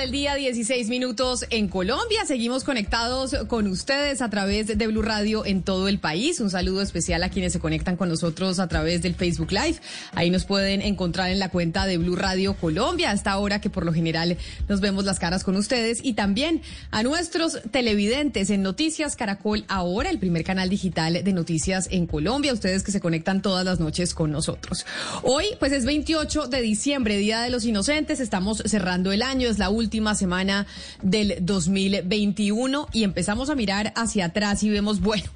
Del día, 16 minutos en Colombia. Seguimos conectados con ustedes a través de Blue Radio en todo el país. Un saludo especial a quienes se conectan con nosotros a través del Facebook Live. Ahí nos pueden encontrar en la cuenta de Blue Radio Colombia, hasta ahora que por lo general nos vemos las caras con ustedes. Y también a nuestros televidentes en Noticias Caracol Ahora, el primer canal digital de noticias en Colombia. Ustedes que se conectan todas las noches con nosotros. Hoy, pues es 28 de diciembre, Día de los Inocentes. Estamos cerrando el año. Es la última semana del 2021 y empezamos a mirar hacia atrás y vemos, bueno,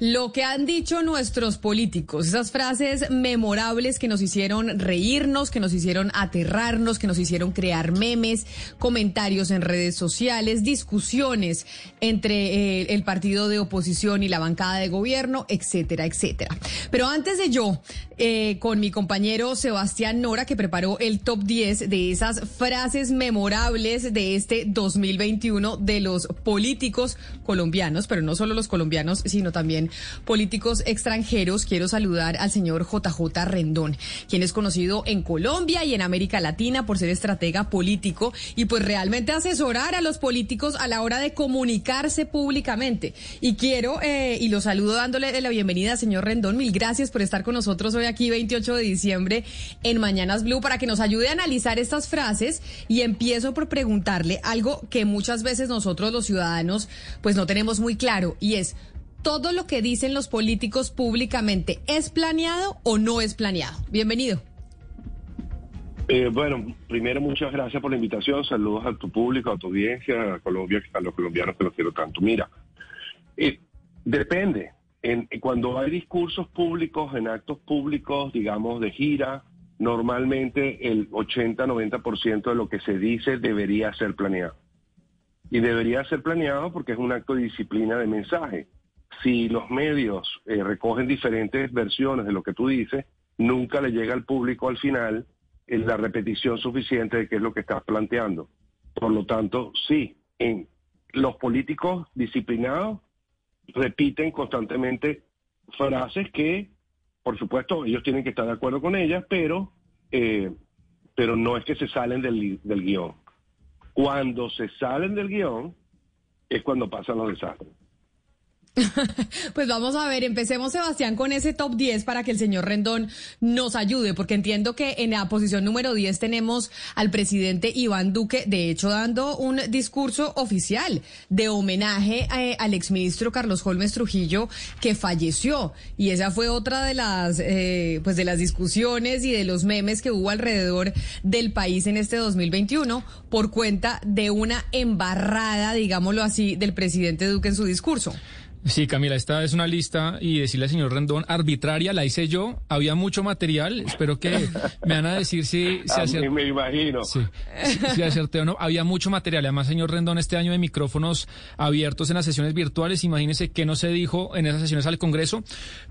lo que han dicho nuestros políticos, esas frases memorables que nos hicieron reírnos, que nos hicieron aterrarnos, que nos hicieron crear memes, comentarios en redes sociales, discusiones entre eh, el partido de oposición y la bancada de gobierno, etcétera, etcétera. Pero antes de yo, eh, con mi compañero Sebastián Nora, que preparó el top 10 de esas frases memorables de este 2021 de los políticos colombianos, pero no solo los colombianos, sino también políticos extranjeros, quiero saludar al señor JJ Rendón, quien es conocido en Colombia y en América Latina por ser estratega político y pues realmente asesorar a los políticos a la hora de comunicarse públicamente. Y quiero, eh, y lo saludo dándole la bienvenida, señor Rendón, mil gracias por estar con nosotros hoy aquí 28 de diciembre en Mañanas Blue para que nos ayude a analizar estas frases y empiezo por preguntarle algo que muchas veces nosotros los ciudadanos pues no tenemos muy claro y es todo lo que dicen los políticos públicamente es planeado o no es planeado. Bienvenido. Eh, bueno, primero muchas gracias por la invitación. Saludos a tu público, a tu audiencia, a Colombia, a los colombianos que los quiero tanto. Mira, eh, depende. En, cuando hay discursos públicos, en actos públicos, digamos, de gira, normalmente el 80-90% de lo que se dice debería ser planeado. Y debería ser planeado porque es un acto de disciplina de mensaje si los medios eh, recogen diferentes versiones de lo que tú dices, nunca le llega al público al final eh, la repetición suficiente de qué es lo que estás planteando. Por lo tanto, sí, los políticos disciplinados repiten constantemente frases que, por supuesto, ellos tienen que estar de acuerdo con ellas, pero, eh, pero no es que se salen del guion. Cuando se salen del guion es cuando pasan los desastres. Pues vamos a ver, empecemos Sebastián con ese top 10 para que el señor Rendón nos ayude, porque entiendo que en la posición número 10 tenemos al presidente Iván Duque, de hecho dando un discurso oficial de homenaje eh, al exministro Carlos Holmes Trujillo que falleció y esa fue otra de las eh, pues de las discusiones y de los memes que hubo alrededor del país en este 2021 por cuenta de una embarrada, digámoslo así, del presidente Duque en su discurso. Sí, Camila, esta es una lista y decirle al señor Rendón, arbitraria, la hice yo, había mucho material, espero que me van a decir si, se acerté. Me imagino. Sí, si, acerté o no, había mucho material, además, señor Rendón, este año de micrófonos abiertos en las sesiones virtuales, imagínese qué no se dijo en esas sesiones al Congreso,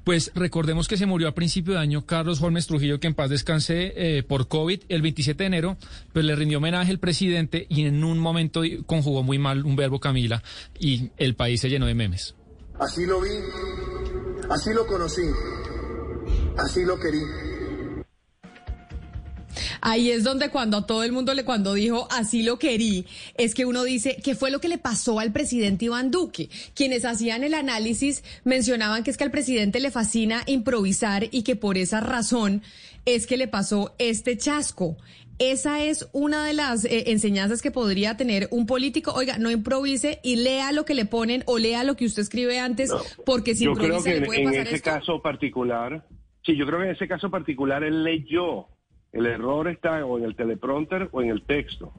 pues recordemos que se murió a principio de año Carlos Holmes Trujillo, que en paz descanse eh, por COVID, el 27 de enero, pues le rindió homenaje el presidente y en un momento conjugó muy mal un verbo, Camila, y el país se llenó de memes. Así lo vi, así lo conocí, así lo querí. Ahí es donde cuando a todo el mundo le cuando dijo así lo querí, es que uno dice, ¿qué fue lo que le pasó al presidente Iván Duque? Quienes hacían el análisis mencionaban que es que al presidente le fascina improvisar y que por esa razón es que le pasó este chasco. Esa es una de las eh, enseñanzas que podría tener un político. Oiga, no improvise y lea lo que le ponen o lea lo que usted escribe antes, porque si yo improvisa creo que le puede en, pasar en ese caso particular, sí, yo creo que en ese caso particular él leyó. El error está o en el teleprompter o en el texto.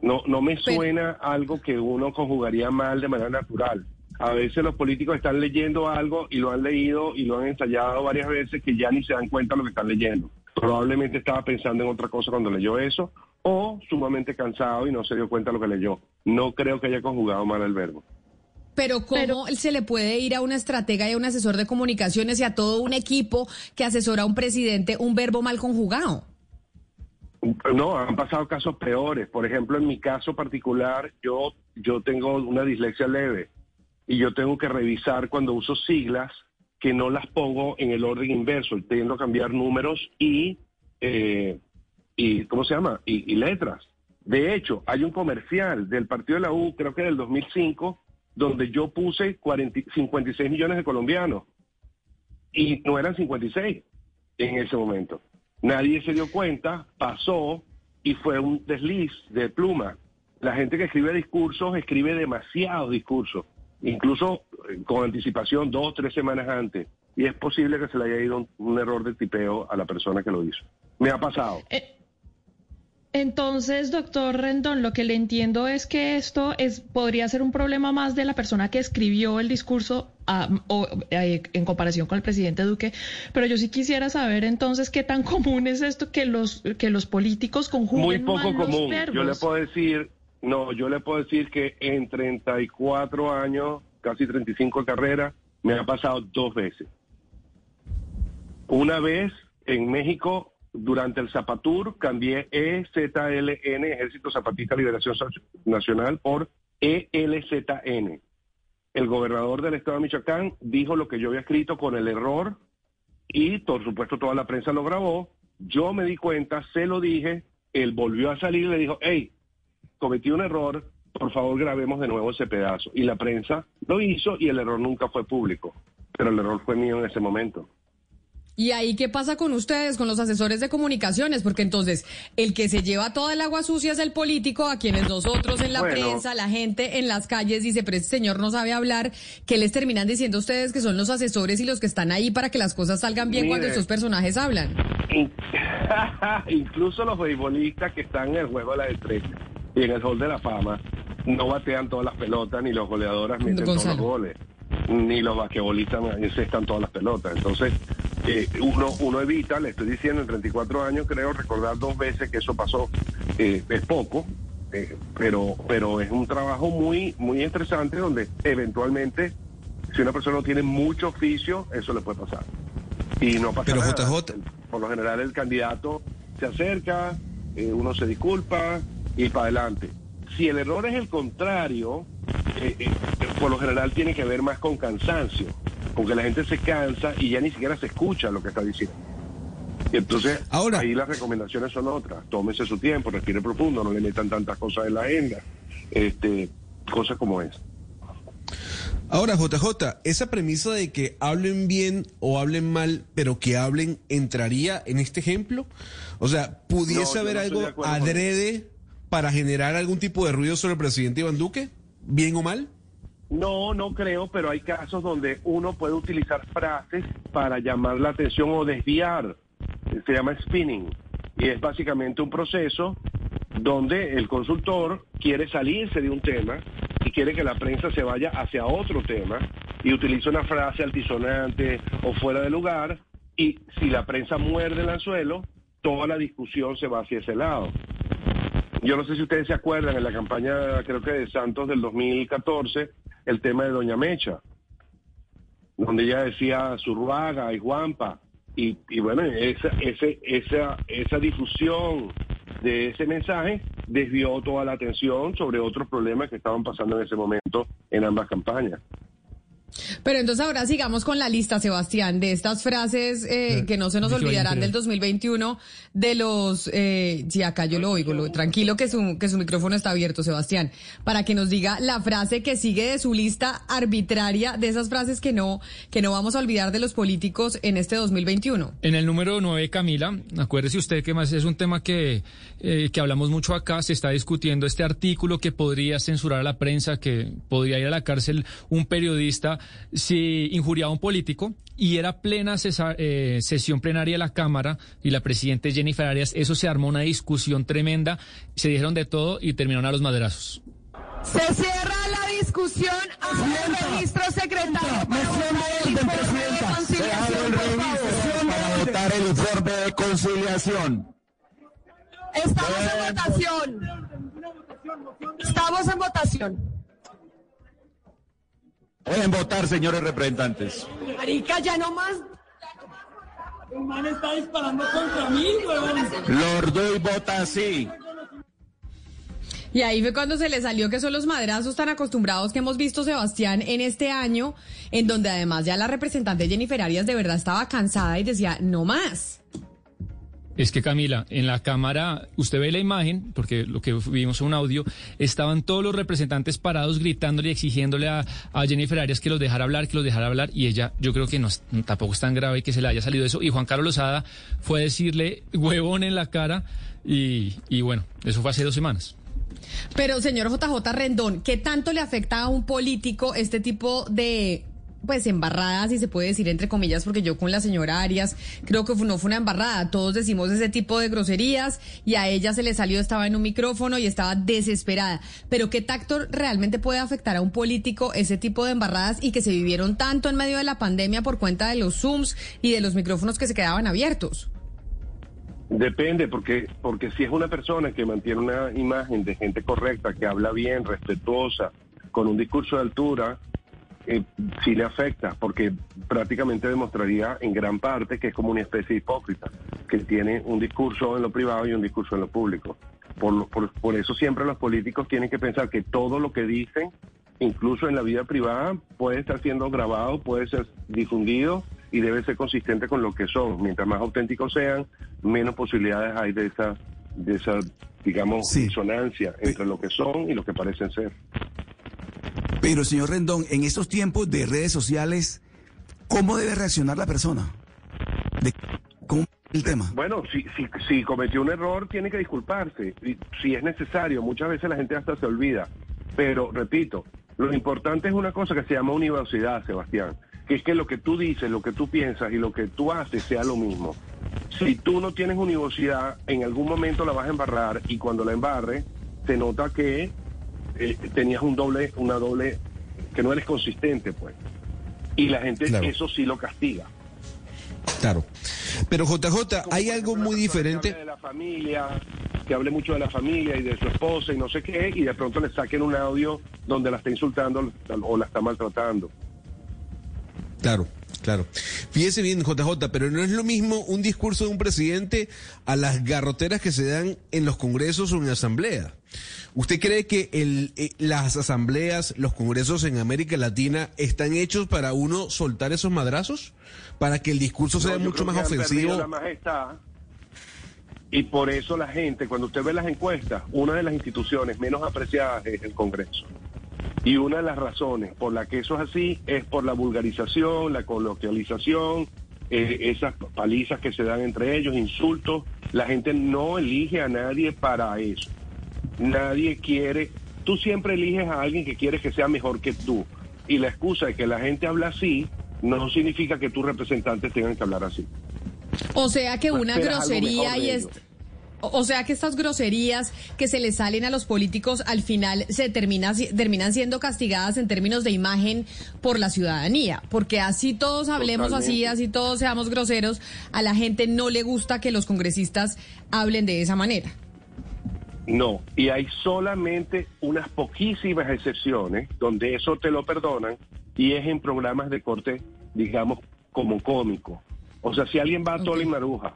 No, no me suena algo que uno conjugaría mal de manera natural. A veces los políticos están leyendo algo y lo han leído y lo han ensayado varias veces que ya ni se dan cuenta de lo que están leyendo probablemente estaba pensando en otra cosa cuando leyó eso, o sumamente cansado y no se dio cuenta de lo que leyó. No creo que haya conjugado mal el verbo. Pero ¿cómo se le puede ir a una estratega y a un asesor de comunicaciones y a todo un equipo que asesora a un presidente un verbo mal conjugado? No, han pasado casos peores. Por ejemplo, en mi caso particular, yo, yo tengo una dislexia leve y yo tengo que revisar cuando uso siglas que no las pongo en el orden inverso. Tiendo a cambiar números y, eh, y ¿cómo se llama? Y, y, letras. De hecho, hay un comercial del partido de la U, creo que del 2005, donde yo puse 40, 56 millones de colombianos y no eran 56 en ese momento. Nadie se dio cuenta, pasó y fue un desliz de pluma. La gente que escribe discursos escribe demasiados discursos, incluso eh, con anticipación dos o tres semanas antes. Y es posible que se le haya ido un, un error de tipeo a la persona que lo hizo. Me ha pasado. Eh entonces, doctor Rendón, lo que le entiendo es que esto es podría ser un problema más de la persona que escribió el discurso a, o, eh, en comparación con el presidente Duque, pero yo sí quisiera saber entonces qué tan común es esto que los que los políticos conjuguen Muy poco común. Verbos. Yo le puedo decir, no, yo le puedo decir que en 34 años, casi 35 de carrera, me ha pasado dos veces. Una vez en México durante el Zapatur cambié EZLN, Ejército Zapatista Liberación Nacional, por ELZN. El gobernador del estado de Michoacán dijo lo que yo había escrito con el error y, por supuesto, toda la prensa lo grabó. Yo me di cuenta, se lo dije, él volvió a salir y le dijo, hey, cometí un error, por favor grabemos de nuevo ese pedazo. Y la prensa lo hizo y el error nunca fue público, pero el error fue mío en ese momento. ¿Y ahí qué pasa con ustedes, con los asesores de comunicaciones? Porque entonces el que se lleva toda el agua sucia es el político, a quienes nosotros en la Bueno. prensa, la gente en las calles dice, pero este señor no sabe hablar, que les terminan diciendo ustedes que son los asesores y los que están ahí para que las cosas salgan bien Mire. cuando estos personajes hablan. In- Incluso los beisbolistas que están en el juego de la estrella y en el Hall de la Fama no batean todas las pelotas, ni los goleadoras meten todos los goles, ni los basquetbolistas encestan todas las pelotas. Entonces, eh, uno, uno evita, le estoy diciendo, en 34 años creo recordar dos veces que eso pasó. Eh, es poco, eh, pero, pero es un trabajo muy, muy estresante donde eventualmente, si una persona no tiene mucho oficio, eso le puede pasar. Y no pasa Pero, nada. JJ. Por lo general el candidato se acerca, uno se disculpa y para adelante. Si el error es el contrario, eh, eh, por lo general tiene que ver más con cansancio, con que la gente se cansa y ya ni siquiera se escucha lo que está diciendo. Y entonces Ahora- ahí las recomendaciones son otras. Tómese su tiempo, respire profundo, no le metan tantas cosas en la agenda, este, cosas como esa. Ahora, JJ, esa premisa de que hablen bien o hablen mal, pero que hablen, ¿entraría en este ejemplo? O sea, ¿pudiese haber no algo adrede para generar algún tipo de ruido sobre el presidente Iván Duque? ¿Bien o mal? No, no creo, pero hay casos donde uno puede utilizar frases para llamar la atención o desviar. Se llama spinning. Y es básicamente un proceso donde el consultor quiere salirse de un tema y quiere que la prensa se vaya hacia otro tema y utiliza una frase altisonante o fuera de lugar y si la prensa muerde el anzuelo, toda la discusión se va hacia ese lado. Yo no sé si ustedes se acuerdan en la campaña, creo que de Santos del 2014, el tema de Doña Mecha, donde ella decía Zurruaga y Guampa. Y, bueno, esa, esa, esa difusión de ese mensaje desvió toda la atención sobre otros problemas que estaban pasando en ese momento en ambas campañas. Pero entonces ahora sigamos con la lista, Sebastián, de estas frases eh, que no se nos olvidarán del 2021, de los... Eh, sí, acá yo lo oigo, lo, tranquilo que su, que su micrófono está abierto, Sebastián, para que nos diga la frase que sigue de su lista arbitraria, de esas frases que no, que no vamos a olvidar de los políticos en este 2021. En el número 9, Camila, acuérdese usted que más es un tema que, eh, que hablamos mucho acá, se está discutiendo este artículo que podría censurar a la prensa, que podría ir a la cárcel un periodista si injuriaba a un político y era plena cesa- eh, sesión plenaria de la Cámara y la presidenta Jennifer Arias, eso se armó una discusión tremenda, se dijeron de todo y terminaron a los maderazos. Se cierra la discusión. El registro secretario para votar el informe de conciliación, por favor. para votar el informe de conciliación. Estamos en votación. Estamos en votación. Pueden votar, señores representantes. Marica, ya no más. El man está disparando contra mí, huevón. Lordo y vota sí. Y ahí fue cuando se le salió que son los madrazos tan acostumbrados que hemos visto, Sebastián, en este año, en donde además ya la representante Jennifer Arias de verdad estaba cansada y decía, no más. Es que Camila, en la cámara, usted ve la imagen, porque lo que vimos un audio, estaban todos los representantes parados gritándole y exigiéndole a, Jennifer Arias que los dejara hablar, que los dejara hablar, y ella, yo creo que no, tampoco es tan grave que se le haya salido eso. Y Juan Carlos Lozada fue a decirle huevón en la cara, y, y bueno, eso fue hace dos semanas. Pero, señor JJ Rendón, ¿qué tanto le afecta a un político este tipo de pues embarradas, si se puede decir entre comillas, porque yo con la señora Arias creo que no fue una embarrada, todos decimos ese tipo de groserías y a ella se le salió, estaba en un micrófono y estaba desesperada. Pero ¿qué tacto realmente puede afectar a un político ese tipo de embarradas y que se vivieron tanto en medio de la pandemia por cuenta de los Zooms y de los micrófonos que se quedaban abiertos? Depende, porque, porque si es una persona que mantiene una imagen de gente correcta, que habla bien, respetuosa, con un discurso de altura, eh, sí le afecta, porque prácticamente demostraría en gran parte que es como una especie de hipócrita, que tiene un discurso en lo privado y un discurso en lo público. Por, lo- por, por eso siempre los políticos tienen que pensar que todo lo que dicen, incluso en la vida privada, puede estar siendo grabado, puede ser difundido y debe ser consistente con lo que son. Mientras más auténticos sean, menos posibilidades hay de esa, de esa digamos, Sí. disonancia entre lo que son y lo que parecen ser. Pero, señor Rendón, en estos tiempos de redes sociales, ¿cómo debe reaccionar la persona? De, ¿Cómo el tema? Bueno, si, si, si cometió un error, tiene que disculparse. Y si es necesario, muchas veces la gente hasta se olvida. Pero, repito, lo importante es una cosa que se llama universidad, Sebastián, que es que lo que tú dices, lo que tú piensas y lo que tú haces sea lo mismo. Si tú no tienes universidad, en algún momento la vas a embarrar y cuando la embarre, se nota que eh, tenías un doble, una doble, que no eres consistente, pues. Y la gente Claro. eso sí lo castiga. Claro. Pero JJ, hay algo muy diferente. de la familia, que hable mucho de la familia y de su esposa y no sé qué, y de pronto le saquen un audio donde la está insultando o la está maltratando. Claro, claro. Fíjese bien, JJ, pero no es lo mismo un discurso de un presidente a las garroteras que se dan en los congresos o en asamblea. ¿Usted cree que el, eh, las asambleas, los congresos en América Latina están hechos para uno soltar esos madrazos? ¿Para que el discurso sea No, mucho más ofensivo? La majestad, y por eso la gente, cuando usted ve las encuestas, una de las instituciones menos apreciadas es el Congreso. Y una de las razones por la que eso es así es por la vulgarización, la coloquialización, eh, esas palizas que se dan entre ellos, insultos. La gente no elige a nadie para eso. Nadie quiere, tú siempre eliges a alguien que quieres que sea mejor que tú. Y la excusa de que la gente habla así no significa que tus representantes tengan que hablar así. O sea que una grosería y es... O sea que estas groserías que se les salen a los políticos al final se termina, terminan siendo castigadas en términos de imagen por la ciudadanía, porque así todos hablemos así, así todos seamos groseros, a la gente no le gusta que los congresistas hablen de esa manera. No, y hay solamente unas poquísimas excepciones donde eso te lo perdonan y es en programas de corte, digamos, como cómico. O sea, si alguien va a Tola y Maruja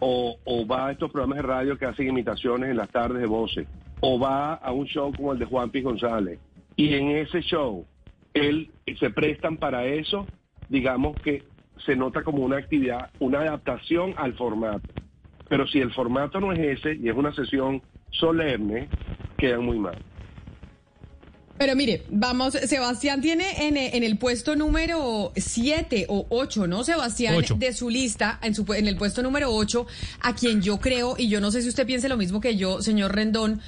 o, o va a estos programas de radio que hacen imitaciones en las tardes de voces o va a un show como el de Juan P. González y en ese show él se prestan para eso, digamos que se nota como una actividad, una adaptación al formato. Pero si el formato no es ese y es una sesión solemne, quedan muy mal. Pero mire, vamos, Sebastián tiene en, en el puesto número 7 o 8, ¿no, Sebastián? Ocho. De su lista, en, su, en el puesto número 8, a quien yo creo, y yo no sé si usted piense lo mismo que yo, señor Rendón,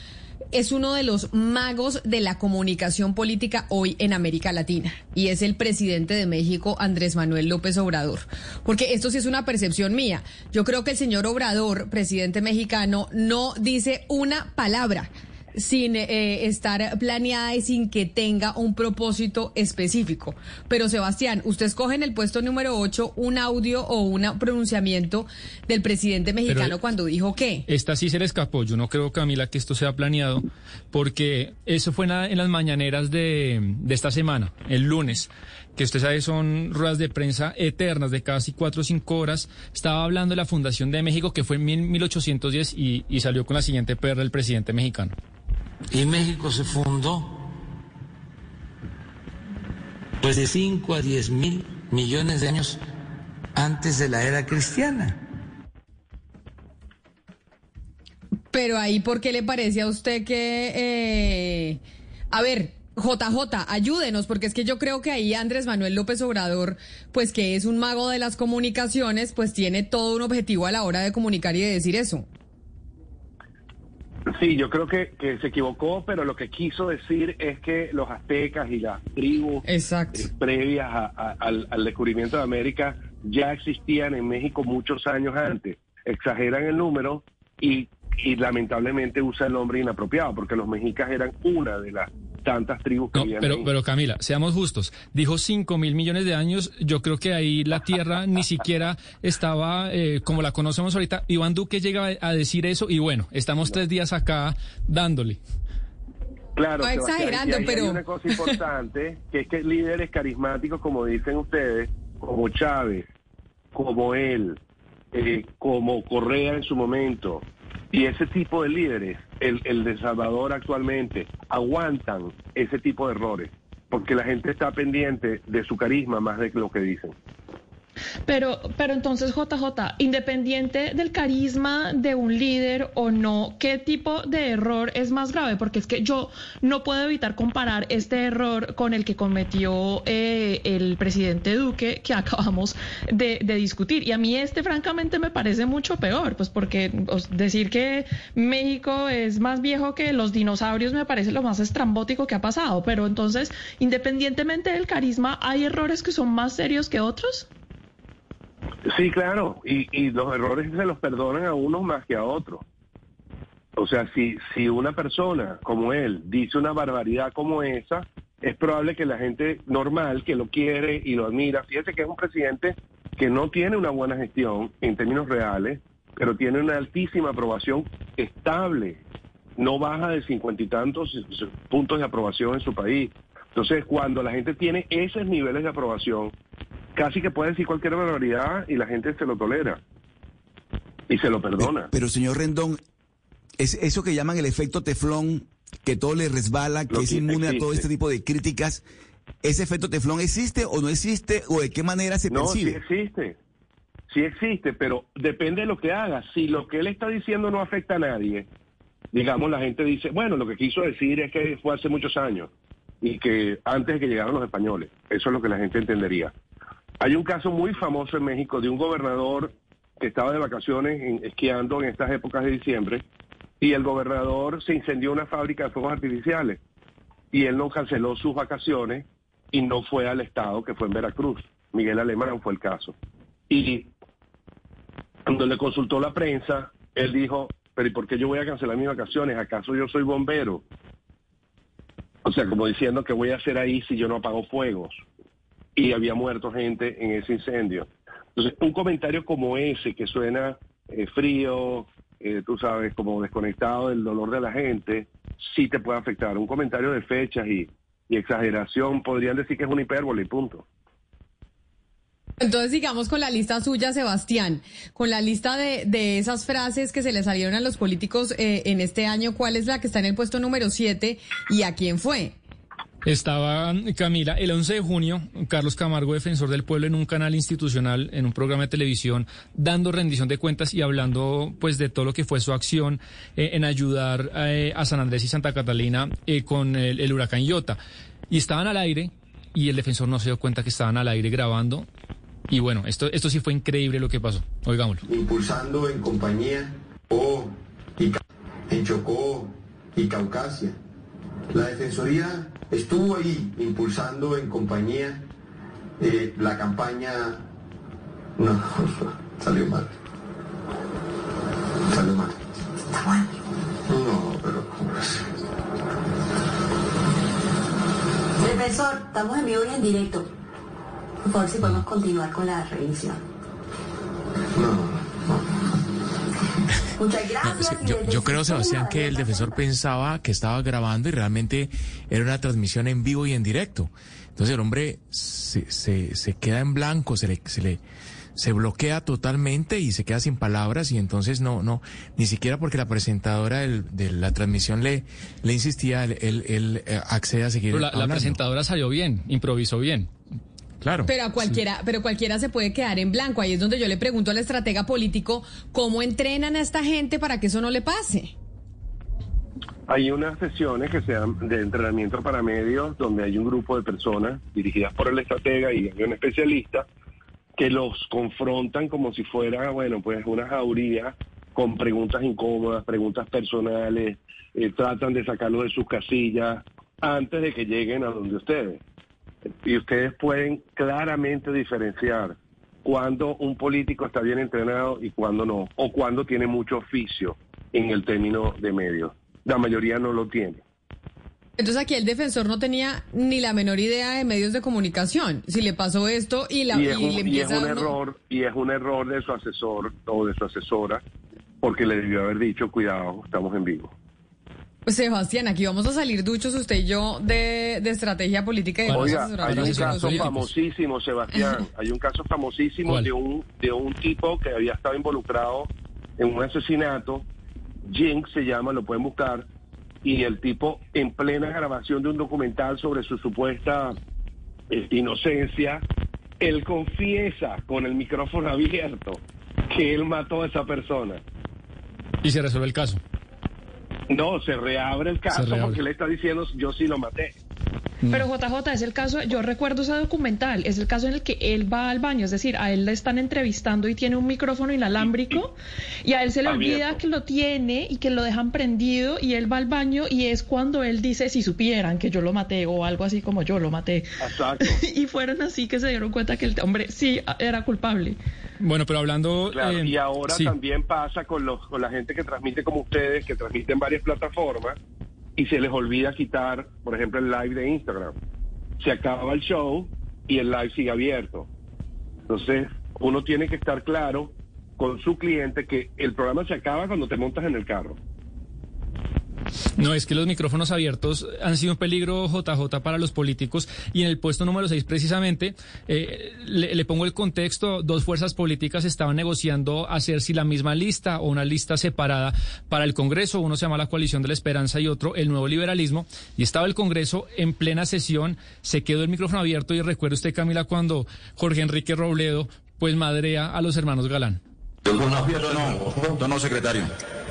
es uno de los magos de la comunicación política hoy en América Latina y es el presidente de México, Andrés Manuel López Obrador. Porque esto sí es una percepción mía. Yo creo que el señor Obrador, presidente mexicano, no dice una palabra sin eh, estar planeada y sin que tenga un propósito específico. Pero Sebastián, usted escoge en el puesto número 8 un audio o un pronunciamiento del presidente mexicano cuando dijo que... Esta sí se le escapó. Yo no creo, Camila, que esto sea planeado, porque eso fue en las mañaneras de, de esta semana, el lunes que usted sabe son ruedas de prensa eternas de casi cuatro o cinco horas. Estaba hablando de la Fundación de México que fue en 1810 y, y salió con la siguiente perra el presidente mexicano. Y México se fundó pues de 5 a 10 mil millones de años antes de la era cristiana. Pero ahí, ¿por qué le parece a usted que... Eh, a ver, JJ, ayúdenos, porque es que yo creo que ahí Andrés Manuel López Obrador, pues que es un mago de las comunicaciones, pues tiene todo un objetivo a la hora de comunicar y de decir eso. Sí, yo creo que, se equivocó, pero lo que quiso decir es que los aztecas y las tribus Exacto. Eh, previas al, al descubrimiento de América ya existían en México muchos años antes. Exageran el número y, y lamentablemente usa el nombre inapropiado, porque los mexicas eran una de las tantas tribus que no, pero, pero Camila, seamos justos. Dijo 5 mil millones de años. Yo creo que ahí la Tierra ni siquiera estaba eh, como la conocemos ahorita. Iván Duque llega a decir eso y bueno, estamos tres días acá dándole. Claro, no exagerando, pero... Hay una cosa importante, que es que líderes carismáticos, como dicen ustedes, como Chávez, como él, eh, como Correa en su momento, y ese tipo de líderes, el, el de Salvador actualmente, aguantan ese tipo de errores, porque la gente está pendiente de su carisma más de lo que dicen. Pero, pero entonces, JJ, independiente del carisma de un líder o no, ¿qué tipo de error es más grave? Porque es que yo no puedo evitar comparar este error con el que cometió eh, el presidente Duque que acabamos de, discutir. Y a mí este, francamente, me parece mucho peor, pues porque decir que México es más viejo que los dinosaurios me parece lo más estrambótico que ha pasado. Pero entonces, independientemente del carisma, ¿hay errores que son más serios que otros? Sí, claro, y, y los errores se los perdonan a unos más que a otros. O sea, si, si una persona como él dice una barbaridad como esa, es probable que la gente normal que lo quiere y lo admira, fíjese que es un presidente que no tiene una buena gestión en términos reales, pero tiene una altísima aprobación estable, no baja de cincuenta y tantos puntos de aprobación en su país. Entonces, cuando la gente tiene esos niveles de aprobación, casi que puede decir cualquier barbaridad y la gente se lo tolera y se lo perdona. Pero, señor Rendón, es eso que llaman el efecto teflón, que todo le resbala, que, es inmune a todo este tipo de críticas, ¿ese efecto teflón existe o no existe o de qué manera se percibe? No, sí existe. Sí existe, pero depende de lo que haga. Si lo que él está diciendo no afecta a nadie, digamos, la gente dice, bueno, lo que quiso decir es que fue hace muchos años y que antes de que llegaran los españoles. Eso es lo que la gente entendería. Hay un caso muy famoso en México de un gobernador que estaba de vacaciones esquiando en estas épocas de diciembre y el gobernador se incendió una fábrica de fuegos artificiales y él no canceló sus vacaciones y no fue al estado que fue en Veracruz. Miguel Alemán fue el caso. Y cuando le consultó la prensa, él dijo, pero ¿y por qué yo voy a cancelar mis vacaciones? ¿Acaso yo soy bombero? O sea, como diciendo que voy a hacer ahí si yo no apago fuegos y había muerto gente en ese incendio. Entonces, un comentario como ese, que suena eh, frío, eh, tú sabes, como desconectado del dolor de la gente, sí te puede afectar. Un comentario de fechas y, exageración, podrían decir que es una hipérbole y punto. Entonces sigamos con la lista suya, Sebastián, con la lista de, de esas frases que se le salieron a los políticos eh, en este año, ¿cuál es la que está en el puesto número 7 y a quién fue? Estaba Camila, el 11 de junio, Carlos Camargo, defensor del pueblo, en un canal institucional, en un programa de televisión, dando rendición de cuentas y hablando pues de todo lo que fue su acción eh, en ayudar eh, a San Andrés y Santa Catalina eh, con el, huracán Iota. Y estaban al aire y el defensor no se dio cuenta que estaban al aire grabando. Y bueno, esto, esto sí fue increíble lo que pasó. Oigámoslo. Impulsando en compañía o en Chocó y Caucasia. La Defensoría estuvo ahí impulsando en compañía eh, la campaña... No, salió mal. Salió mal. Está bueno. No, pero... Defensor, estamos en vivo y en directo. Por favor, si podemos continuar con la revisión. No. Muchas gracias. yo, yo creo, Sebastián, que el defensor pensaba que estaba grabando y realmente era una transmisión en vivo y en directo. Entonces el hombre se, se, se queda en blanco, se le, se le se bloquea totalmente y se queda sin palabras y entonces no, no, ni siquiera porque la presentadora de la transmisión le, le insistía, él, él, eh, accede a seguir. Pero la, la presentadora salió bien, improvisó bien. Claro. Pero a cualquiera, pero cualquiera se puede quedar en blanco. Ahí es donde yo le pregunto al estratega político cómo entrenan a esta gente para que eso no le pase. Hay unas sesiones que sean de entrenamiento para medios donde hay un grupo de personas dirigidas por el estratega y hay un especialista que los confrontan como si fuera, bueno, pues una jauría con preguntas incómodas, preguntas personales, eh, tratan de sacarlo de sus casillas antes de que lleguen a donde ustedes. Y ustedes pueden claramente diferenciar cuando un político está bien entrenado y cuando no, o cuando tiene mucho oficio en el término de medios. La mayoría no lo tiene. Entonces aquí el defensor no tenía ni la menor idea de medios de comunicación. Si le pasó esto y, la, y, es un, le y es empieza un a uno- error y es un error de su asesor o de su asesora porque le debió haber dicho cuidado estamos en vivo Sebastián, aquí vamos a salir duchos usted y yo de, de estrategia política a Oiga, hay a un caso famosísimo, Sebastián. Hay un caso famosísimo ¿Cuál? de un de un tipo que había estado involucrado en un asesinato. Jinx se llama, lo pueden buscar. Y el tipo, en plena grabación de un documental sobre su supuesta eh, inocencia, él confiesa con el micrófono abierto que él mató a esa persona. Y se resuelve el caso. No, se reabre el caso reabre. porque él está diciendo yo sí lo maté. Pero JJ es el caso, yo recuerdo ese documental, es el caso en el que él va al baño, es decir, a él le están entrevistando y tiene un micrófono inalámbrico y a él se le olvida que lo tiene y que lo dejan prendido y él va al baño y es cuando él dice si supieran que yo lo maté o algo así como yo lo maté. Exacto. y fueron así que se dieron cuenta que el hombre sí era culpable. Bueno, pero hablando... Claro, eh, y ahora sí. también pasa con los con la gente que transmite como ustedes, que transmiten varias plataformas y se les olvida quitar, por ejemplo, el live de Instagram. Se acaba el show y el live sigue abierto. Entonces, uno tiene que estar claro con su cliente que el programa se acaba cuando te montas en el carro. No, es que los micrófonos abiertos han sido un peligro JJ para los políticos. Y en el puesto número 6 precisamente, eh, le, pongo el contexto, dos fuerzas políticas estaban negociando hacer si la misma lista o una lista separada para el Congreso, uno se llama la Coalición de la Esperanza y otro el Nuevo Liberalismo, y estaba el Congreso en plena sesión, se quedó el micrófono abierto. Y recuerda usted Camila cuando Jorge Enrique Robledo pues madrea a los hermanos Galán. no, no, no, secretario.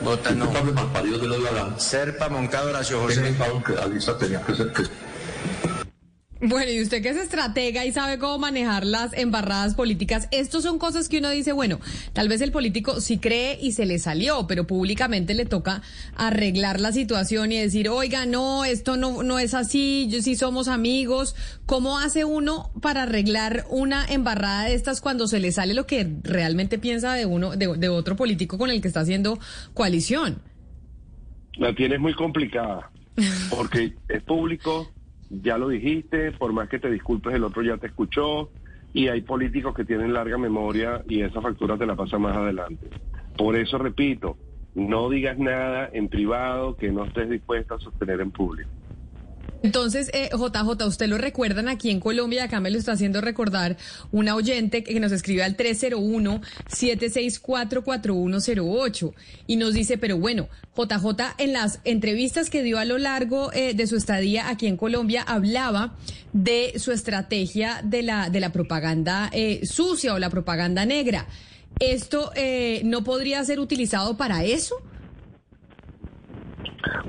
Vota no. Serpa Moncada Horacio José. Bueno, y usted que es estratega y sabe cómo manejar las embarradas políticas, estos son cosas que uno dice, bueno, tal vez el político sí cree y se le salió, pero públicamente le toca arreglar la situación y decir, oiga, no, esto no, no es así, yo sí somos amigos. ¿Cómo hace uno para arreglar una embarrada de estas cuando se le sale lo que realmente piensa de uno, de, de otro político con el que está haciendo coalición? La tienes muy complicada porque es público, ya lo dijiste, por más que te disculpes, el otro ya te escuchó y hay políticos que tienen larga memoria y esa factura te la pasa más adelante. Por eso repito, no digas nada en privado que no estés dispuesta a sostener en público. Entonces, eh, JJ, usted lo recuerdan aquí en Colombia, acá me lo está haciendo recordar una oyente que nos escribe al 301-764-4108 y nos dice, pero bueno, JJ en las entrevistas que dio a lo largo eh, de su estadía aquí en Colombia hablaba de su estrategia de la, de la propaganda eh, sucia o la propaganda negra. ¿Esto eh, no podría ser utilizado para eso?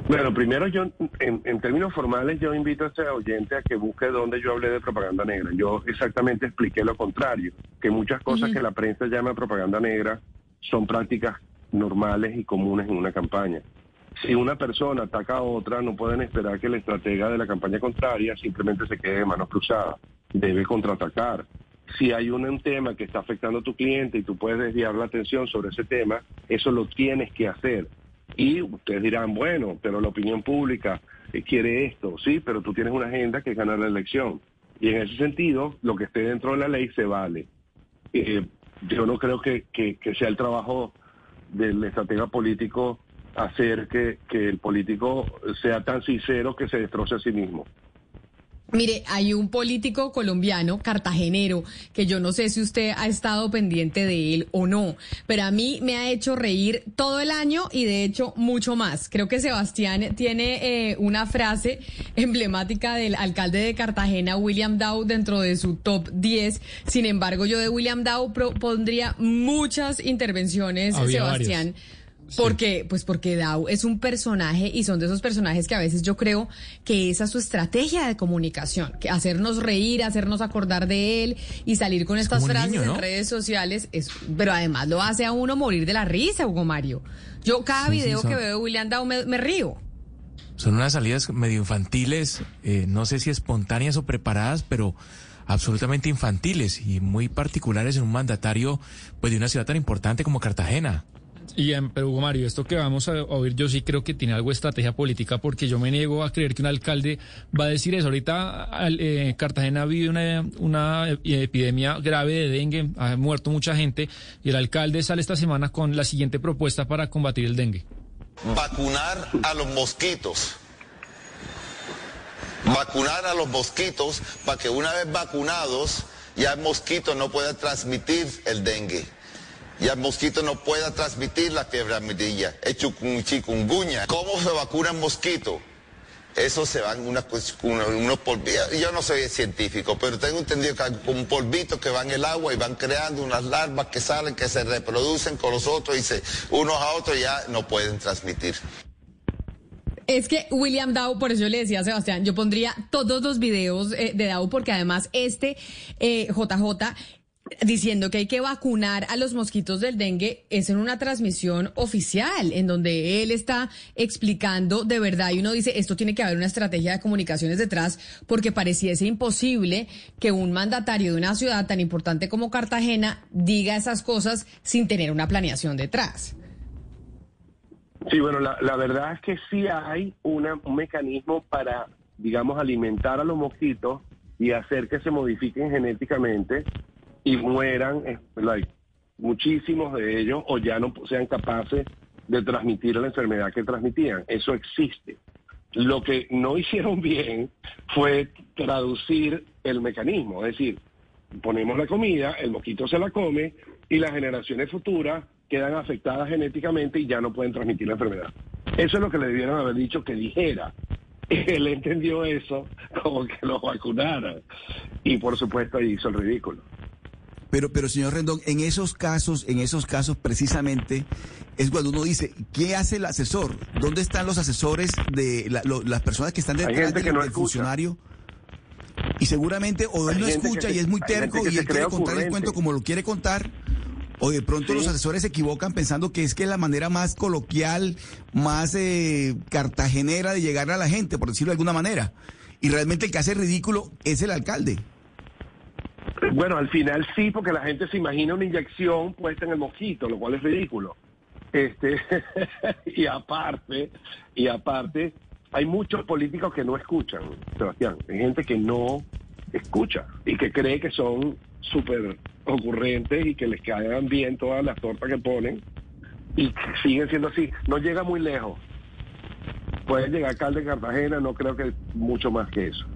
Bueno, primero yo, en, en términos formales, yo invito a este oyente a que busque dónde yo hablé de propaganda negra. Yo exactamente expliqué lo contrario, que muchas cosas que la prensa llama propaganda negra son prácticas normales y comunes en una campaña. Si una persona ataca a otra, no pueden esperar que el estratega de la campaña contraria simplemente se quede de manos cruzadas. Debe contraatacar. Si hay un, un tema que está afectando a tu cliente y tú puedes desviar la atención sobre ese tema, eso lo tienes que hacer Y ustedes dirán, bueno, pero la opinión pública eh, quiere esto, sí, pero tú tienes una agenda que es ganar la elección. Y en ese sentido, lo que esté dentro de la ley se vale. Eh, yo no creo que, sea el trabajo del estratega político hacer que el político sea tan sincero que se destroce a sí mismo. Mire, hay un político colombiano, cartagenero, que yo no sé si usted ha estado pendiente de él o no, pero a mí me ha hecho reír todo el año y de hecho mucho más. Creo que Sebastián tiene eh, una frase emblemática del alcalde de Cartagena, William Dow, dentro de su top 10. Sin embargo, yo de William Dow pondría muchas intervenciones, Sebastián. Porque, pues porque Dow es un personaje y son de esos personajes que a veces yo creo que esa es su estrategia de comunicación, que hacernos reír, hacernos acordar de él y salir con estas frases en redes sociales, es, pero además lo hace a uno morir de la risa, Hugo Mario. Yo cada video que veo de William Dow me, río. Son unas salidas medio infantiles, eh, no sé si espontáneas o preparadas, pero absolutamente infantiles y muy particulares en un mandatario pues de una ciudad tan importante como Cartagena. Y en pero Hugo Mario, esto que vamos a oír yo sí creo que tiene algo de estrategia política porque yo me niego a creer que un alcalde va a decir eso. Ahorita eh, Cartagena vive una, una epidemia grave de dengue, ha muerto mucha gente y el alcalde sale esta semana con la siguiente propuesta para combatir el dengue. Vacunar a los mosquitos. Vacunar a los mosquitos para que una vez vacunados ya el mosquito no pueda transmitir el dengue y el mosquito no pueda transmitir la fiebre amarilla, el chikungunya. ¿Cómo se vacuna el mosquito? Eso se van unos, unos polvitos. Yo no soy científico, pero tengo entendido que hay un polvito que van en el agua y van creando unas larvas que salen, que se reproducen con los otros y se, unos a otros ya no pueden transmitir. Es que William Dow, por eso yo le decía a Sebastián, yo pondría todos los videos eh, de Dow porque además este eh, JJ diciendo que hay que vacunar a los mosquitos del dengue es en una transmisión oficial, en donde él está explicando de verdad y uno dice, esto tiene que haber una estrategia de comunicaciones detrás, porque pareciese imposible que un mandatario de una ciudad tan importante como Cartagena diga esas cosas sin tener una planeación detrás. Sí, bueno, la, verdad es que sí hay un mecanismo para, digamos, alimentar a los mosquitos y hacer que se modifiquen genéticamente y mueran eh, muchísimos de ellos o ya no sean capaces de transmitir la enfermedad que transmitían. Eso existe. Lo que no hicieron bien fue traducir el mecanismo, es decir, ponemos la comida, el mosquito se la come y las generaciones futuras quedan afectadas genéticamente y ya no pueden transmitir la enfermedad. Eso es lo que le debieron haber dicho que dijera. Él entendió eso como que lo vacunara y por supuesto hizo el ridículo. Pero, pero señor Rendón, en esos casos, en esos casos precisamente es cuando uno dice, ¿qué hace el asesor? ¿Dónde están los asesores de las personas que están detrás del, funcionario? Y seguramente o él no escucha y es muy terco y él quiere contar el cuento como lo quiere contar. O de pronto los asesores se equivocan pensando que es que es la manera más coloquial, más eh, cartagenera de llegar a la gente, por decirlo de alguna manera. Y realmente el que hace ridículo es el alcalde. Bueno, al final sí, porque la gente se imagina una inyección puesta en el mosquito, lo cual es ridículo. Este, y aparte, y aparte, hay muchos políticos que no escuchan, Sebastián. Hay gente que no escucha y que cree que son súper ocurrentes y que les caigan bien todas las tortas que ponen y siguen siendo así. No llega muy lejos. Pueden llegar alcalde de Cartagena, no creo que mucho más que eso.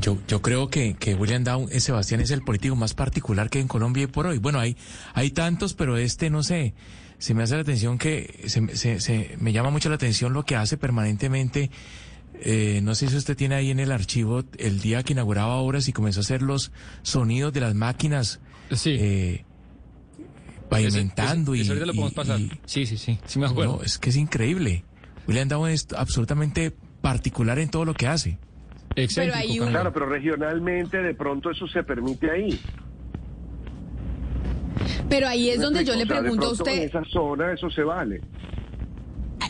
Yo, yo, creo que, que William Down, eh, Sebastián, es el político más particular que hay en Colombia y por hoy. Bueno, hay, hay tantos, pero este, no sé, se me hace la atención que, se, se, se me llama mucho la atención lo que hace permanentemente. Eh, no sé si usted tiene ahí en el archivo el día que inauguraba obras y comenzó a hacer los sonidos de las máquinas. Sí. Eh, pavimentando y, lo podemos pasar. sí, sí, sí, sí me acuerdo. No, es que es increíble. William Down es absolutamente particular en todo lo que hace. Pero Claro, pero regionalmente de pronto eso se permite ahí. Pero ahí es donde yo le pregunto a usted. En esa zona eso se vale.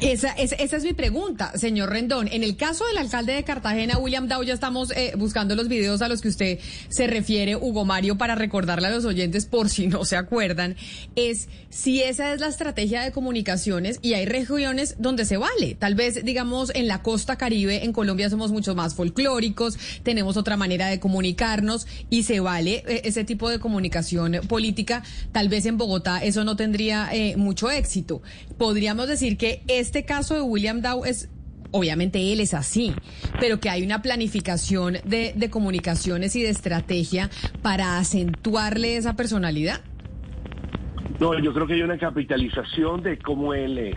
Esa, es mi pregunta, señor Rendón. En el caso del alcalde de Cartagena, William Dow, ya estamos eh, buscando los videos a los que usted se refiere, Hugo Mario, para recordarle a los oyentes, por si no se acuerdan, es si esa es la estrategia de comunicaciones y hay regiones donde se vale. Tal vez, digamos, en la costa caribe, en Colombia somos mucho más folclóricos, tenemos otra manera de comunicarnos y se vale eh, ese tipo de comunicación política. Tal vez en Bogotá eso no tendría eh, mucho éxito. Podríamos decir que este caso de William Dow es obviamente él es así, pero que hay una planificación de, comunicaciones y de estrategia para acentuarle esa personalidad. No, yo creo que hay una capitalización de cómo él es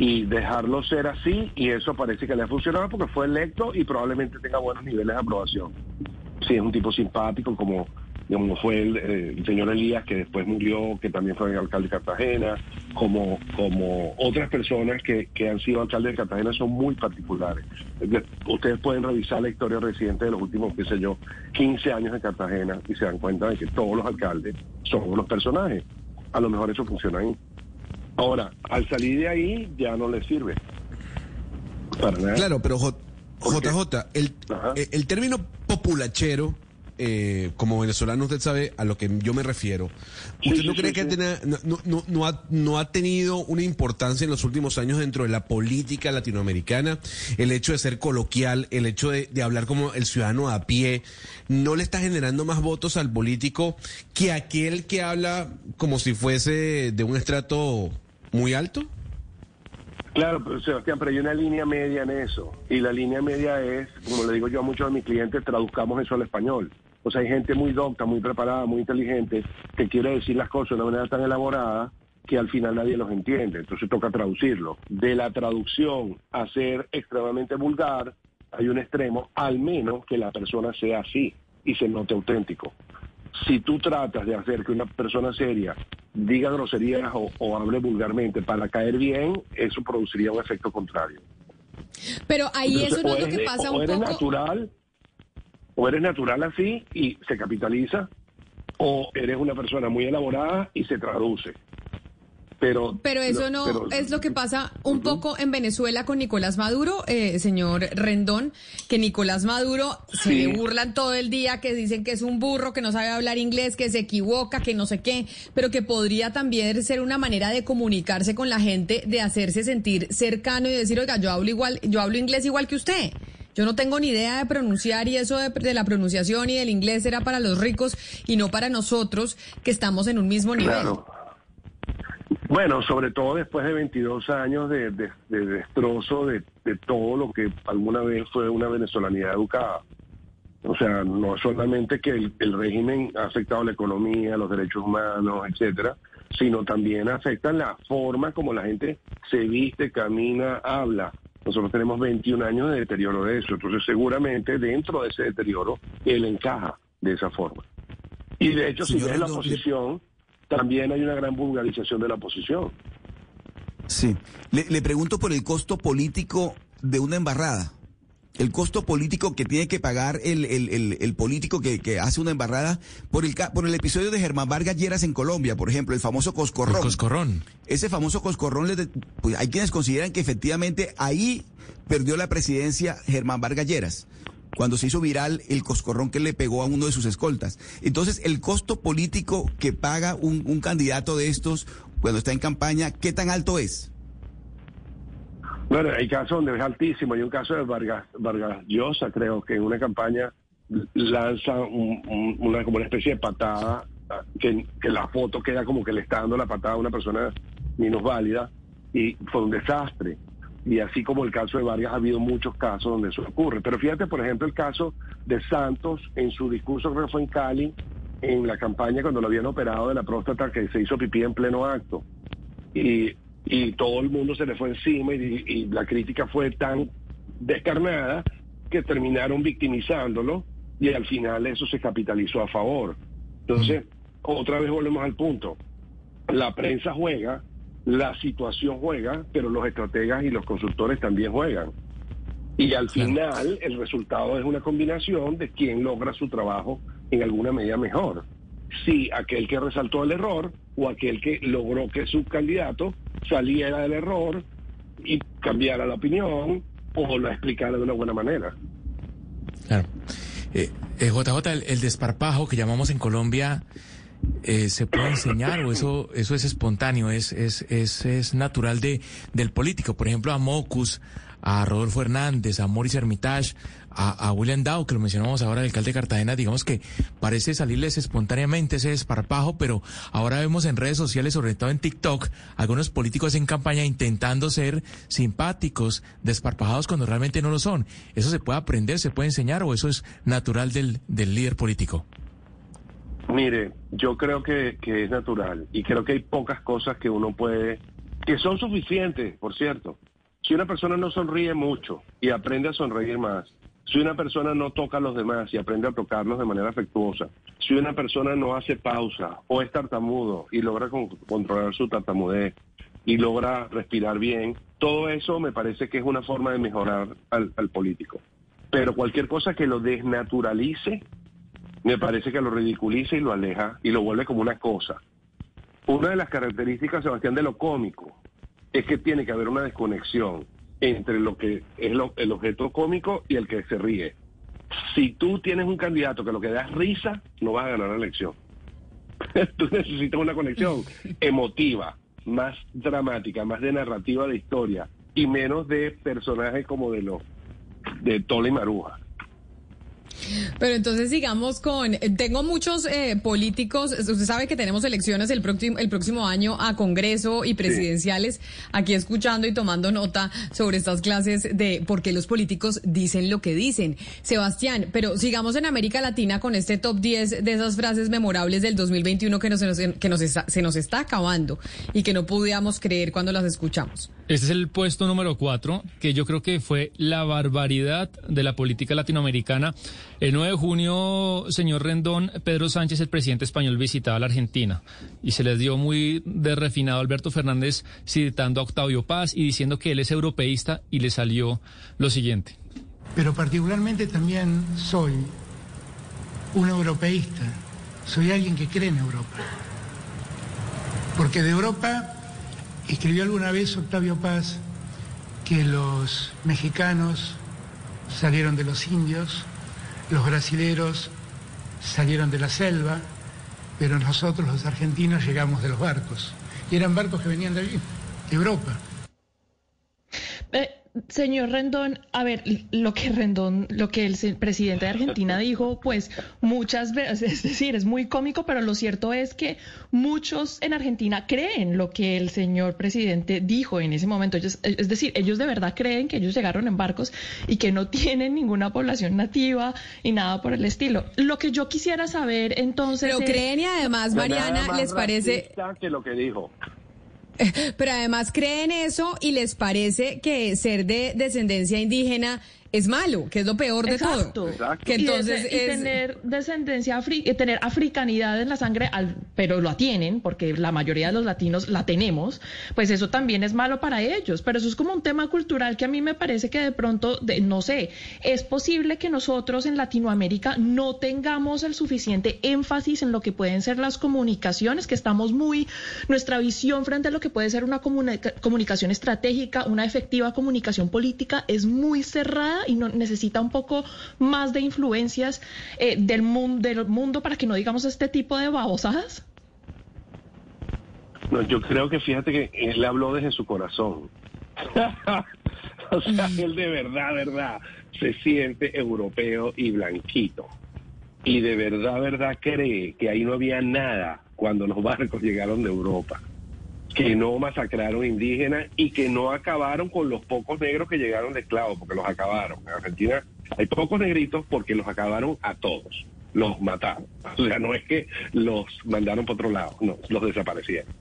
y dejarlo ser así y eso parece que le ha funcionado porque fue electo y probablemente tenga buenos niveles de aprobación. Sí, es un tipo simpático como como fue el, eh, el, señor Elías, que después murió, que también fue alcalde de Cartagena, como, como otras personas que, que han sido alcaldes de Cartagena son muy particulares. Ustedes pueden revisar la historia reciente de los últimos, qué sé yo, 15 años de Cartagena y se dan cuenta de que todos los alcaldes son unos personajes. A lo mejor eso funciona ahí. Ahora, al salir de ahí ya no le sirve. Para nada. Claro, pero JJ, el, el término populachero eh, como venezolano usted sabe a lo que yo me refiero. ¿Usted sí, no sí, cree sí, que tenía, no, no, no, ha, no ha tenido una importancia en los últimos años dentro de la política latinoamericana? El hecho de ser coloquial, el hecho de, de hablar como el ciudadano a pie, ¿no le está generando más votos al político que aquel que habla como si fuese de un estrato muy alto? Claro, pero Sebastián, pero hay una línea media en eso. Y la línea media es, como le digo yo a muchos de mis clientes, traduzcamos eso al español. O sea, hay gente muy docta, muy preparada, muy inteligente, que quiere decir las cosas de una manera tan elaborada que al final nadie los entiende. Entonces toca traducirlo. De la traducción a ser extremadamente vulgar, hay un extremo, al menos que la persona sea así y se note auténtico. Si tú tratas de hacer que una persona seria diga groserías o, o hable vulgarmente para caer bien, eso produciría un efecto contrario. Pero ahí Entonces, eso no es lo que pasa o un eres poco. natural, o eres natural así y se capitaliza, o eres una persona muy elaborada y se traduce. Pero, Pero eso no pero- es lo que pasa un poco en Venezuela con Nicolás Maduro, eh, señor Rendón, que Nicolás Maduro se le burlan todo el día, que dicen que es un burro, que no sabe hablar inglés, que se equivoca, que no sé qué, pero que podría también ser una manera de comunicarse con la gente, de hacerse sentir cercano y decir, oiga, yo hablo igual, yo hablo inglés igual que usted. Yo no tengo ni idea de pronunciar y eso de, la pronunciación y del inglés era para los ricos y no para nosotros que estamos en un mismo nivel. Bueno, sobre todo después de 22 años de, de- de destrozo de, de todo lo que alguna vez fue una venezolanidad educada. O sea, no solamente que el, el régimen ha afectado la economía, los derechos humanos, etcétera, sino también afecta la forma como la gente se viste, camina, habla. Nosotros tenemos 21 años de deterioro de eso, entonces seguramente dentro de ese deterioro él encaja de esa forma. Y de hecho, si ves la oposición, también hay una gran vulgarización de la oposición. Sí. Le, le pregunto por el costo político de una embarrada. El costo político que tiene que pagar el, el, el, el político que, que hace una embarrada por el, ca- por el episodio de Germán Vargas Lleras en Colombia, por ejemplo, el famoso Coscorrón. El coscorrón. Ese famoso Coscorrón, pues hay quienes consideran que efectivamente ahí perdió la presidencia Germán Vargas Lleras, cuando se hizo viral el Coscorrón que le pegó a uno de sus escoltas. Entonces, el costo político que paga un, un candidato de estos cuando está en campaña, ¿qué tan alto es? Bueno, hay casos donde es altísimo. Hay un caso de Vargas, Vargas Llosa, creo que en una campaña lanza un- como una especie de patada ah, que, que la foto queda como que le está dando la patada a una persona minusválida y fue un desastre. Y así como el caso de Vargas, ha habido muchos casos donde eso ocurre. Pero fíjate, por ejemplo, el caso de Santos en su discurso, creo que fue en Cali, en la campaña cuando lo habían operado de la próstata, que se hizo pipí en pleno acto. Y, y todo el mundo se le fue encima y, y la crítica fue tan descarnada que terminaron victimizándolo y al final eso se capitalizó a favor. Entonces, otra vez volvemos al punto. La prensa juega, la situación juega, pero los estrategas y los consultores también juegan. Y al final el resultado es una combinación de quién logra su trabajo en alguna medida mejor. Si aquel que resaltó el error o aquel que logró que su candidato saliera del error y cambiara la opinión o la explicara de una buena manera. Claro. Eh, JJ, el, el desparpajo que llamamos en Colombia, eh, ¿se puede enseñar o eso, eso es espontáneo, es, es, es, es natural de, del político? Por ejemplo, a Mocus, a Rodolfo Hernández, a Maurice Hermitage, a, William Dow, que lo mencionamos ahora, el alcalde de Cartagena, digamos que parece salirles espontáneamente ese desparpajo, pero ahora vemos en redes sociales, sobre todo en TikTok, algunos políticos en campaña intentando ser simpáticos, desparpajados cuando realmente no lo son. ¿Eso se puede aprender, se puede enseñar o eso es natural del, del líder político? Mire, yo creo que, que es natural y creo que hay pocas cosas que uno puede, que son suficientes, por cierto. Si una persona no sonríe mucho y aprende a sonreír más, si una persona no toca a los demás y aprende a tocarlos de manera afectuosa, si una persona no hace pausa o es tartamudo y logra con- controlar su tartamudez y logra respirar bien, todo eso me parece que es una forma de mejorar al, al político. Pero cualquier cosa que lo desnaturalice, me parece que lo ridiculiza y lo aleja y lo vuelve como una cosa. Una de las características, Sebastián, de lo cómico es que tiene que haber una desconexión entre lo que es lo- el objeto cómico y el que se ríe. Si tú tienes un candidato que lo que da es risa, no vas a ganar la elección. tú necesitas una conexión emotiva, más dramática, más de narrativa de historia y menos de personajes como de los de Tola y Maruja. Pero entonces sigamos con, tengo muchos eh, políticos, usted sabe que tenemos elecciones el próximo, el próximo año a Congreso y presidenciales, aquí escuchando y tomando nota sobre estas clases de por qué los políticos dicen lo que dicen. Sebastián, pero sigamos en América Latina con este top 10 de esas frases memorables del 2021 que, nos, que nos está- se nos está acabando y que no podíamos creer cuando las escuchamos. Este es el puesto número cuatro, que yo creo que fue la barbaridad de la política latinoamericana. El 9 de junio, señor Rendón, Pedro Sánchez, el presidente español, visitaba la Argentina y se les dio muy de refinado Alberto Fernández citando a Octavio Paz y diciendo que él es europeísta y le salió lo siguiente. pero particularmente también soy un europeísta, soy alguien que cree en Europa. Porque de Europa escribió alguna vez Octavio Paz que los mexicanos salieron de los indios, los brasileros salieron de la selva, pero nosotros los argentinos llegamos de los barcos. Y eran barcos que venían de allí, de Europa. Señor Rendón, a ver, lo que Rendón, lo que el se- presidente de Argentina dijo, pues muchas veces, es decir, es muy cómico, pero lo cierto es que muchos en Argentina creen lo que el señor presidente dijo en ese momento. Ellos- es decir, ellos de verdad creen que ellos llegaron en barcos y que no tienen ninguna población nativa y nada por el estilo. Lo que yo quisiera saber entonces. Pero es- creen y además, Mariana, les parece... que lo que dijo. Pero además creen eso y les parece que ser de descendencia indígena es malo, que es lo peor de Exacto. todo. Que Y entonces de- y, es... tener descendencia, afri- eh, tener africanidad en la sangre, al- pero lo tienen, porque la mayoría de los latinos la tenemos, pues eso también es malo para ellos. Pero eso es como un tema cultural que a mí me parece que de pronto, de- no sé, es posible que nosotros en Latinoamérica no tengamos el suficiente énfasis en lo que pueden ser las comunicaciones, que estamos muy, nuestra visión frente a lo que puede ser una comunica- comunicación estratégica, una efectiva comunicación política, es muy cerrada y no, necesita un poco más de influencias eh, del, mundo, del mundo para que no digamos este tipo de babosadas. No, yo creo que fíjate que él habló desde su corazón. o sea, él de verdad, verdad, se siente europeo y blanquito. Y de verdad, verdad cree que ahí no había nada cuando los barcos llegaron de Europa. Que no masacraron indígenas y que no acabaron con los pocos negros que llegaron de esclavos, porque los acabaron. En Argentina hay pocos negritos porque los acabaron a todos. Los mataron. O sea, no es que los mandaron para otro lado, no, los desaparecieron.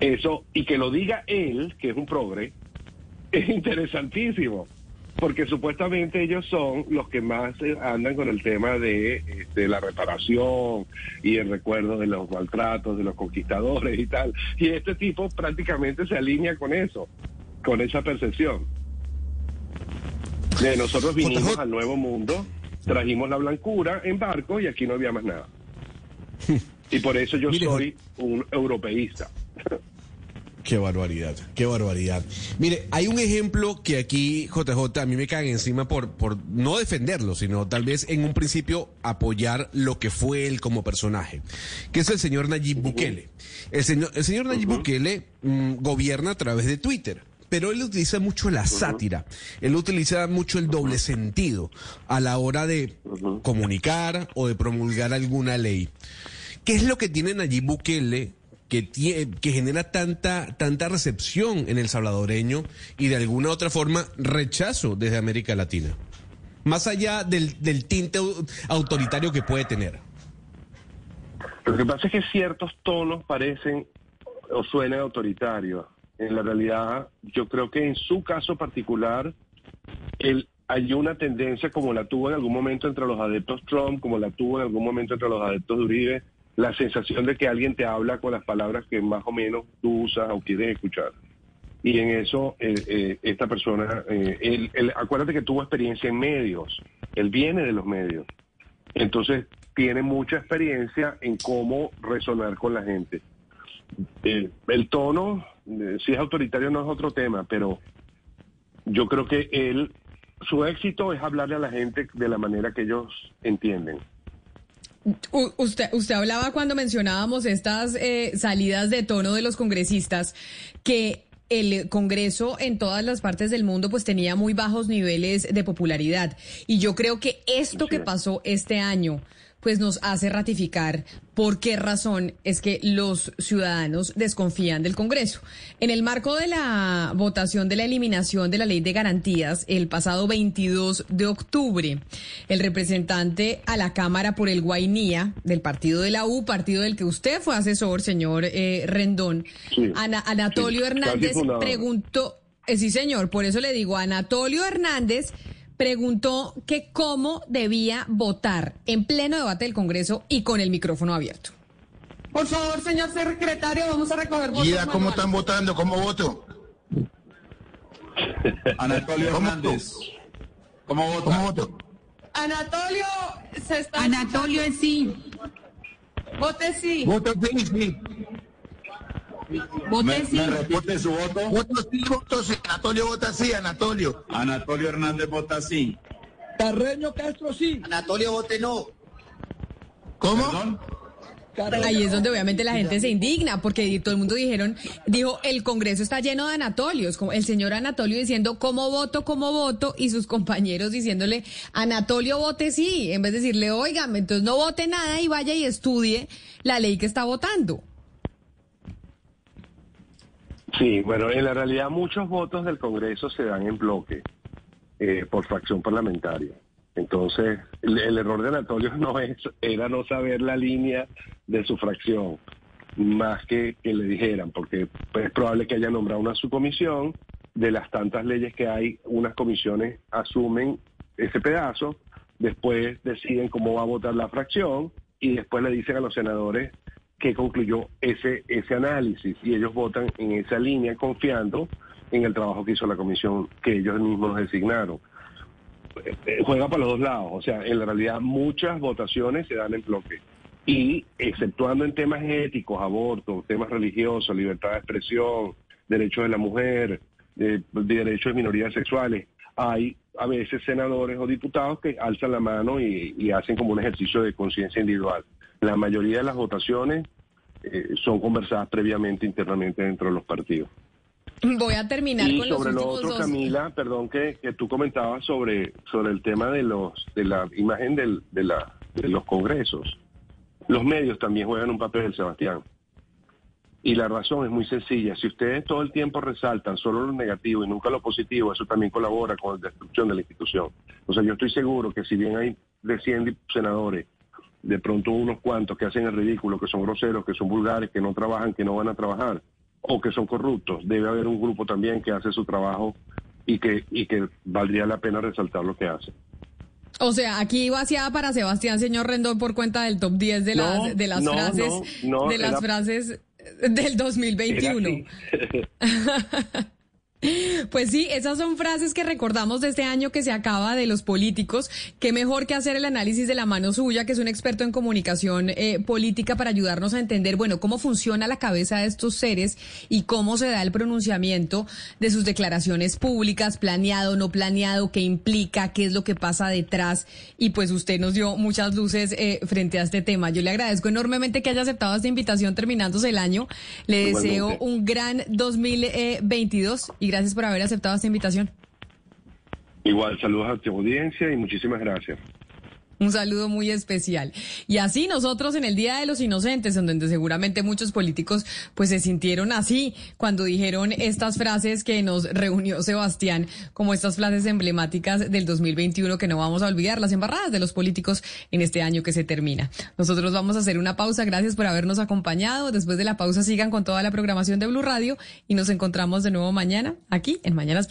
Eso, y que lo diga él, que es un progre, es interesantísimo, porque supuestamente ellos son los que más eh, andan con el tema de, este, la reparación y el recuerdo de los maltratos, de los conquistadores y tal. Y este tipo prácticamente se alinea con eso, con esa percepción. De nosotros vinimos al nuevo mundo, trajimos la blancura en barco y aquí no había más nada. Y por eso yo soy un europeísta. Qué barbaridad, qué barbaridad. Mire, hay un ejemplo que aquí, JJ, a mí me caen encima por, por no defenderlo, sino tal vez en un principio apoyar lo que fue él como personaje, que es el señor Nayib Bukele. El señor, el señor Nayib Bukele mm, gobierna a través de Twitter. Pero él utiliza mucho la sátira, él utiliza mucho el doble sentido a la hora de comunicar o de promulgar alguna ley. ¿Qué es lo que tiene Nayib Bukele que, genera tanta, tanta recepción en el salvadoreño y de alguna u otra forma rechazo desde América Latina? Más allá del, del tinte autoritario que puede tener. Lo que pasa es que ciertos tonos parecen o suenan autoritarios. En la realidad, yo creo que en su caso particular, el, hay una tendencia como la tuvo en algún momento entre los adeptos Trump, como la tuvo en algún momento entre los adeptos de Uribe, la sensación de que alguien te habla con las palabras que más o menos tú usas o quieres escuchar. Y en eso, eh, eh, esta persona, eh, él, acuérdate que tuvo experiencia en medios, él viene de los medios, entonces tiene mucha experiencia en cómo resonar con la gente. el tono, si es autoritario no es otro tema, pero yo creo que él, su éxito es hablarle a la gente de la manera que ellos entienden usted, usted hablaba cuando mencionábamos estas eh, salidas de tono de los congresistas que el Congreso en todas las partes del mundo pues tenía muy bajos niveles de popularidad. Y yo creo que esto que pasó este año pues nos hace ratificar por qué razón es que los ciudadanos desconfían del Congreso. En el marco de la votación de la eliminación de la ley de garantías el pasado 22 de octubre, el representante a la Cámara por el Guainía del partido de la U, partido del que usted fue asesor, señor eh, Rendón, Anatolio Hernández preguntó, eh, sí señor, por eso le digo, Anatolio Hernández preguntó que cómo debía votar en pleno debate del Congreso y con el micrófono abierto. Por favor, señor secretario, vamos a recoger votos. Guida, ¿cómo están votando? ¿Cómo voto? Anatolio Hernández. ¿Cómo voto? ¿Cómo voto? Anatolio se está. Anatolio es sí. Vote sí. Voto sí, sí. Vote sí. ¿Me repite su voto? Voto sí, voto sí. Anatolio vota sí, Anatolio. Anatolio Hernández vota sí. Carreño Castro sí. Anatolio vote no. ¿Cómo? Ahí es donde obviamente la gente se indigna, porque todo el mundo dijeron, dijo, el Congreso está lleno de Anatolios, como el señor Anatolio diciendo cómo voto, cómo voto, y sus compañeros diciéndole, Anatolio vote sí, en vez de decirle, oígame, entonces no vote nada y vaya y estudie la ley que está votando. Sí, bueno, en la realidad muchos votos del Congreso se dan en bloque eh, por fracción parlamentaria. Entonces, el, error de Anatolio no es, era no saber la línea de su fracción, más que que le dijeran, porque es probable que haya nombrado una subcomisión, de las tantas leyes que hay, unas comisiones asumen ese pedazo, después deciden cómo va a votar la fracción y después le dicen a los senadores que concluyó ese, ese análisis y ellos votan en esa línea confiando en el trabajo que hizo la comisión que ellos mismos designaron. Eh, eh, juega para los dos lados, o sea, en la realidad muchas votaciones se dan en bloque y exceptuando en temas éticos, aborto, temas religiosos, libertad de expresión, derechos de la mujer, de, derechos de minorías sexuales, hay a veces senadores o diputados que alzan la mano y hacen como un ejercicio de conciencia individual. La mayoría de las votaciones eh, son conversadas previamente internamente dentro de los partidos. Voy a terminar y con sobre los lo otro, dos. Camila, perdón que, que, tú comentabas sobre sobre el tema de los de la imagen del, de la de los congresos. Los medios también juegan un papel, Sebastián. Y la razón es muy sencilla. Si ustedes todo el tiempo resaltan solo lo negativo y nunca lo positivo, eso también colabora con la destrucción de la institución. O sea, yo estoy seguro que si bien hay de 100 senadores de pronto unos cuantos que hacen el ridículo, que son groseros, que son vulgares, que no trabajan, que no van a trabajar, o que son corruptos. Debe haber un grupo también que hace su trabajo y que, y que valdría la pena resaltar lo que hace. O sea, aquí vaciada para Sebastián, señor Rendón, por cuenta del top 10 de las, de las frases, de las frases del 2021. Pues sí, esas son frases que recordamos de este año que se acaba de los políticos. Qué mejor que hacer el análisis de la mano suya, que es un experto en comunicación eh, política, para ayudarnos a entender, bueno, cómo funciona la cabeza de estos seres y cómo se da el pronunciamiento de sus declaraciones públicas, planeado, no planeado, qué implica, qué es lo que pasa detrás. Y pues usted nos dio muchas luces eh, frente a este tema. Yo le agradezco enormemente que haya aceptado esta invitación terminándose el año. Le deseo un gran 2022 y gracias por haber aceptado esta invitación. Igual, saludos a tu audiencia y muchísimas gracias. Un saludo muy especial. Y así nosotros en el Día de los Inocentes, en donde seguramente muchos políticos pues se sintieron así cuando dijeron estas frases que nos reunió Sebastián, como estas frases emblemáticas del 2021 que no vamos a olvidar, las embarradas de los políticos en este año que se termina. Nosotros vamos a hacer una pausa. Gracias por habernos acompañado. Después de la pausa sigan con toda la programación de Blue Radio y nos encontramos de nuevo mañana aquí en Mañanas